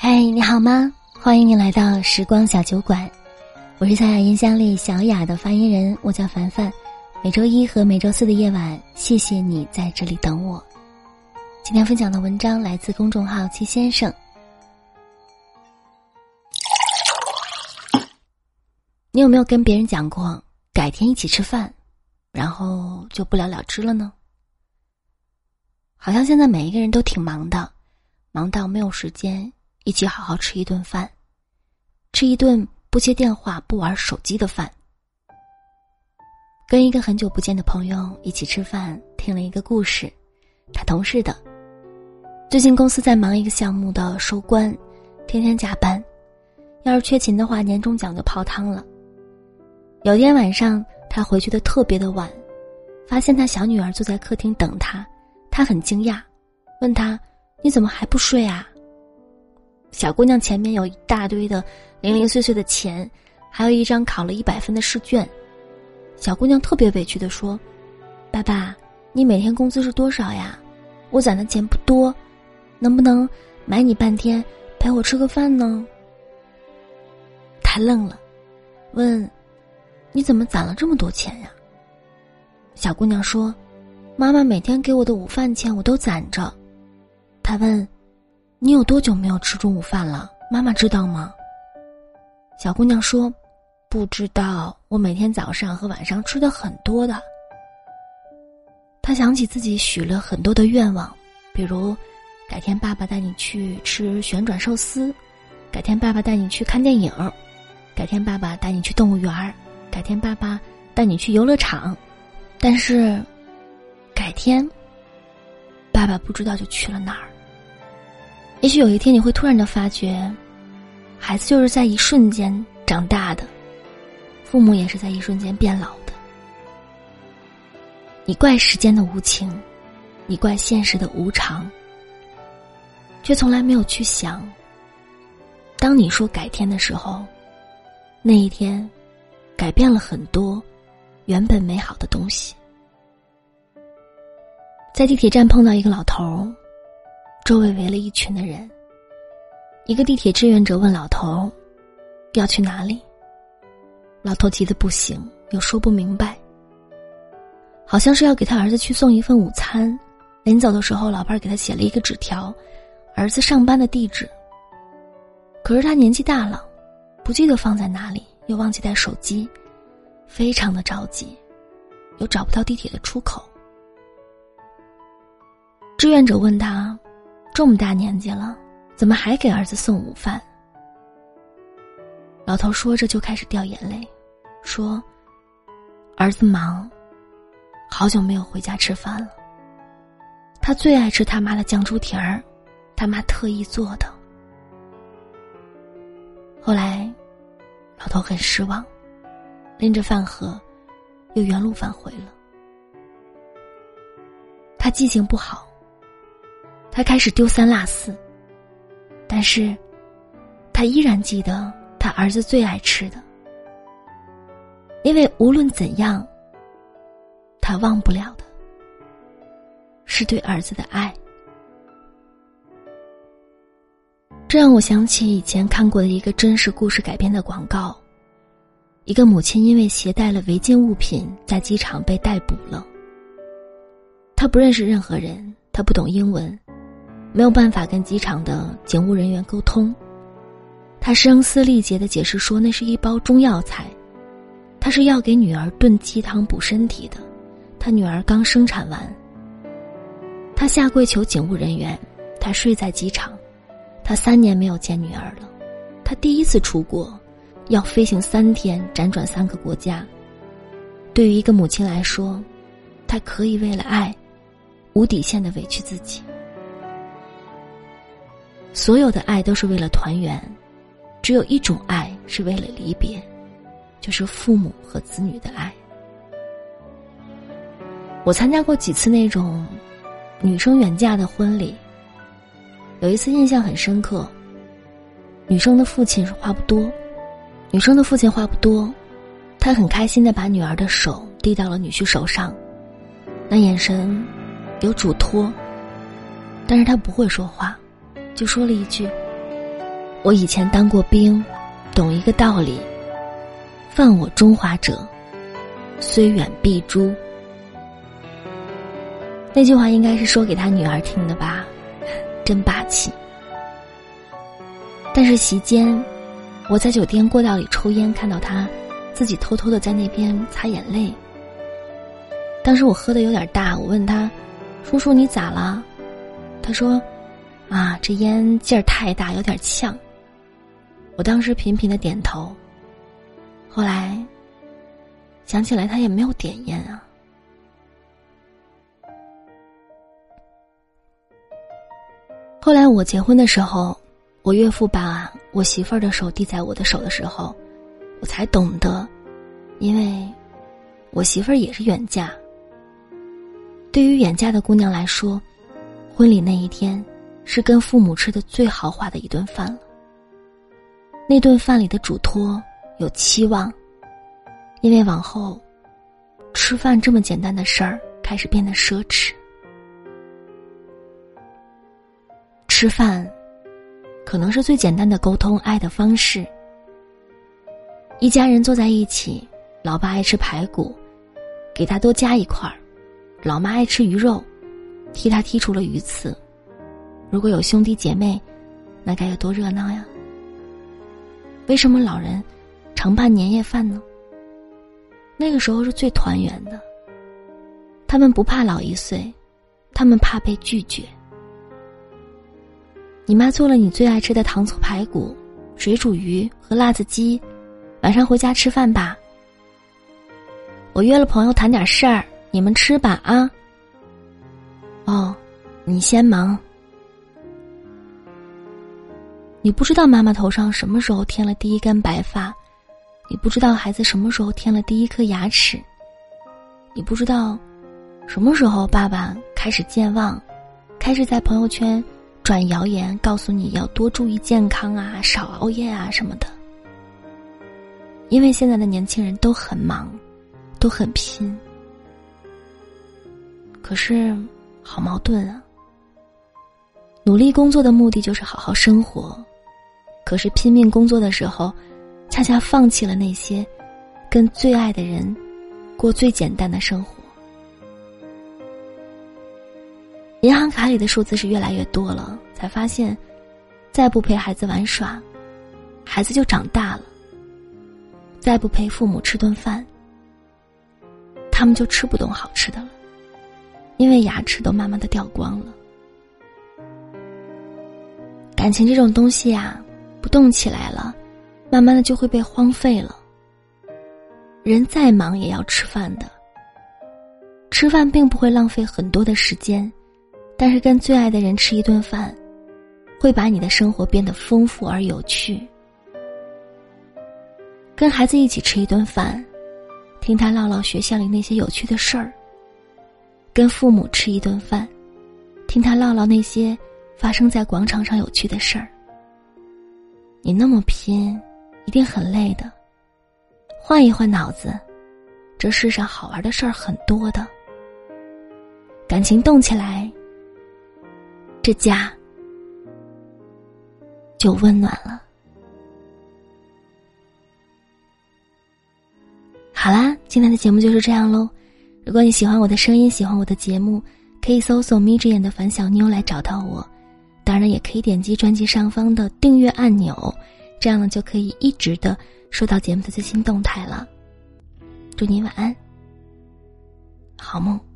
嗨，你好吗？欢迎你来到时光小酒馆，我是小雅音箱里小雅的发言人，我叫凡凡。每周一和每周四的夜晚，谢谢你在这里等我。今天分享的文章来自公众号七先生。你有没有跟别人讲过改天一起吃饭，然后就不了了之了呢？好像现在每一个人都挺忙的，忙到没有时间一起好好吃一顿饭，吃一顿不接电话、不玩手机的饭。跟一个很久不见的朋友一起吃饭，听了一个故事，他同事的。最近公司在忙一个项目的收官，天天加班，要是缺勤的话，年终奖就泡汤了。有天晚上，他回去的特别的晚，发现他小女儿坐在客厅等他，他很惊讶，问他：“你怎么还不睡啊？”小姑娘前面有一大堆的零零碎碎的钱，还有一张考了一百分的试卷。小姑娘特别委屈的说：“爸爸，你每天工资是多少呀？我攒的钱不多，能不能买你半天陪我吃个饭呢？”他愣了，问：“你怎么攒了这么多钱呀？”小姑娘说：“妈妈每天给我的午饭钱我都攒着。”他问：“你有多久没有吃中午饭了？妈妈知道吗？”小姑娘说。不知道，我每天早上和晚上吃的很多的。她想起自己许了很多的愿望，比如，改天爸爸带你去吃旋转寿司，改天爸爸带你去看电影，改天爸爸带你去动物园儿，改天爸爸带你去游乐场。但是，改天，爸爸不知道就去了哪儿。也许有一天你会突然的发觉，孩子就是在一瞬间长大的。父母也是在一瞬间变老的。你怪时间的无情，你怪现实的无常，却从来没有去想。当你说改天的时候，那一天，改变了很多原本美好的东西。在地铁站碰到一个老头儿，周围围了一群的人。一个地铁志愿者问老头：“要去哪里？”老头急得不行，又说不明白。好像是要给他儿子去送一份午餐，临走的时候，老伴儿给他写了一个纸条，儿子上班的地址。可是他年纪大了，不记得放在哪里，又忘记带手机，非常的着急，又找不到地铁的出口。志愿者问他：“这么大年纪了，怎么还给儿子送午饭？”老头说着就开始掉眼泪，说：“儿子忙，好久没有回家吃饭了。他最爱吃他妈的酱猪蹄儿，他妈特意做的。”后来，老头很失望，拎着饭盒，又原路返回了。他记性不好，他开始丢三落四，但是，他依然记得。他儿子最爱吃的，因为无论怎样，他忘不了的，是对儿子的爱。这让我想起以前看过的一个真实故事改编的广告：一个母亲因为携带了违禁物品，在机场被逮捕了。他不认识任何人，他不懂英文，没有办法跟机场的警务人员沟通。他声嘶力竭的解释说：“那是一包中药材，他是要给女儿炖鸡汤补身体的。他女儿刚生产完。他下跪求警务人员，他睡在机场，他三年没有见女儿了。他第一次出国，要飞行三天，辗转三个国家。对于一个母亲来说，她可以为了爱，无底线的委屈自己。所有的爱都是为了团圆。”只有一种爱是为了离别，就是父母和子女的爱。我参加过几次那种女生远嫁的婚礼，有一次印象很深刻。女生的父亲话不多，女生的父亲话不多，他很开心的把女儿的手递到了女婿手上，那眼神有嘱托，但是他不会说话，就说了一句。我以前当过兵，懂一个道理：犯我中华者，虽远必诛。那句话应该是说给他女儿听的吧，真霸气。但是席间，我在酒店过道里抽烟，看到他自己偷偷的在那边擦眼泪。当时我喝的有点大，我问他：“叔叔你咋了？”他说：“啊，这烟劲儿太大，有点呛。”我当时频频的点头。后来想起来，他也没有点烟啊。后来我结婚的时候，我岳父把我媳妇儿的手递在我的手的时候，我才懂得，因为我媳妇儿也是远嫁。对于远嫁的姑娘来说，婚礼那一天是跟父母吃的最豪华的一顿饭了。那顿饭里的嘱托有期望，因为往后吃饭这么简单的事儿开始变得奢侈。吃饭，可能是最简单的沟通爱的方式。一家人坐在一起，老爸爱吃排骨，给他多加一块儿；老妈爱吃鱼肉，替他剔除了鱼刺。如果有兄弟姐妹，那该有多热闹呀！为什么老人常办年夜饭呢？那个时候是最团圆的。他们不怕老一岁，他们怕被拒绝。你妈做了你最爱吃的糖醋排骨、水煮鱼和辣子鸡，晚上回家吃饭吧。我约了朋友谈点事儿，你们吃吧啊。哦，你先忙。你不知道妈妈头上什么时候添了第一根白发，你不知道孩子什么时候添了第一颗牙齿，你不知道什么时候爸爸开始健忘，开始在朋友圈。转谣言，告诉你要多注意健康啊，少熬夜啊什么的。因为现在的年轻人都很忙，都很拼。可是，好矛盾啊！努力工作的目的就是好好生活，可是拼命工作的时候，恰恰放弃了那些跟最爱的人过最简单的生活。银行卡里的数字是越来越多了，才发现，再不陪孩子玩耍，孩子就长大了；再不陪父母吃顿饭，他们就吃不懂好吃的了，因为牙齿都慢慢的掉光了。感情这种东西呀，不动起来了，慢慢的就会被荒废了。人再忙也要吃饭的，吃饭并不会浪费很多的时间。但是跟最爱的人吃一顿饭，会把你的生活变得丰富而有趣。跟孩子一起吃一顿饭，听他唠唠学校里那些有趣的事儿。跟父母吃一顿饭，听他唠唠那些发生在广场上有趣的事儿。你那么拼，一定很累的。换一换脑子，这世上好玩的事儿很多的。感情动起来。这家就温暖了。好啦，今天的节目就是这样喽。如果你喜欢我的声音，喜欢我的节目，可以搜索“眯着眼的樊小妞”来找到我。当然，也可以点击专辑上方的订阅按钮，这样呢就可以一直的收到节目的最新动态了。祝您晚安，好梦。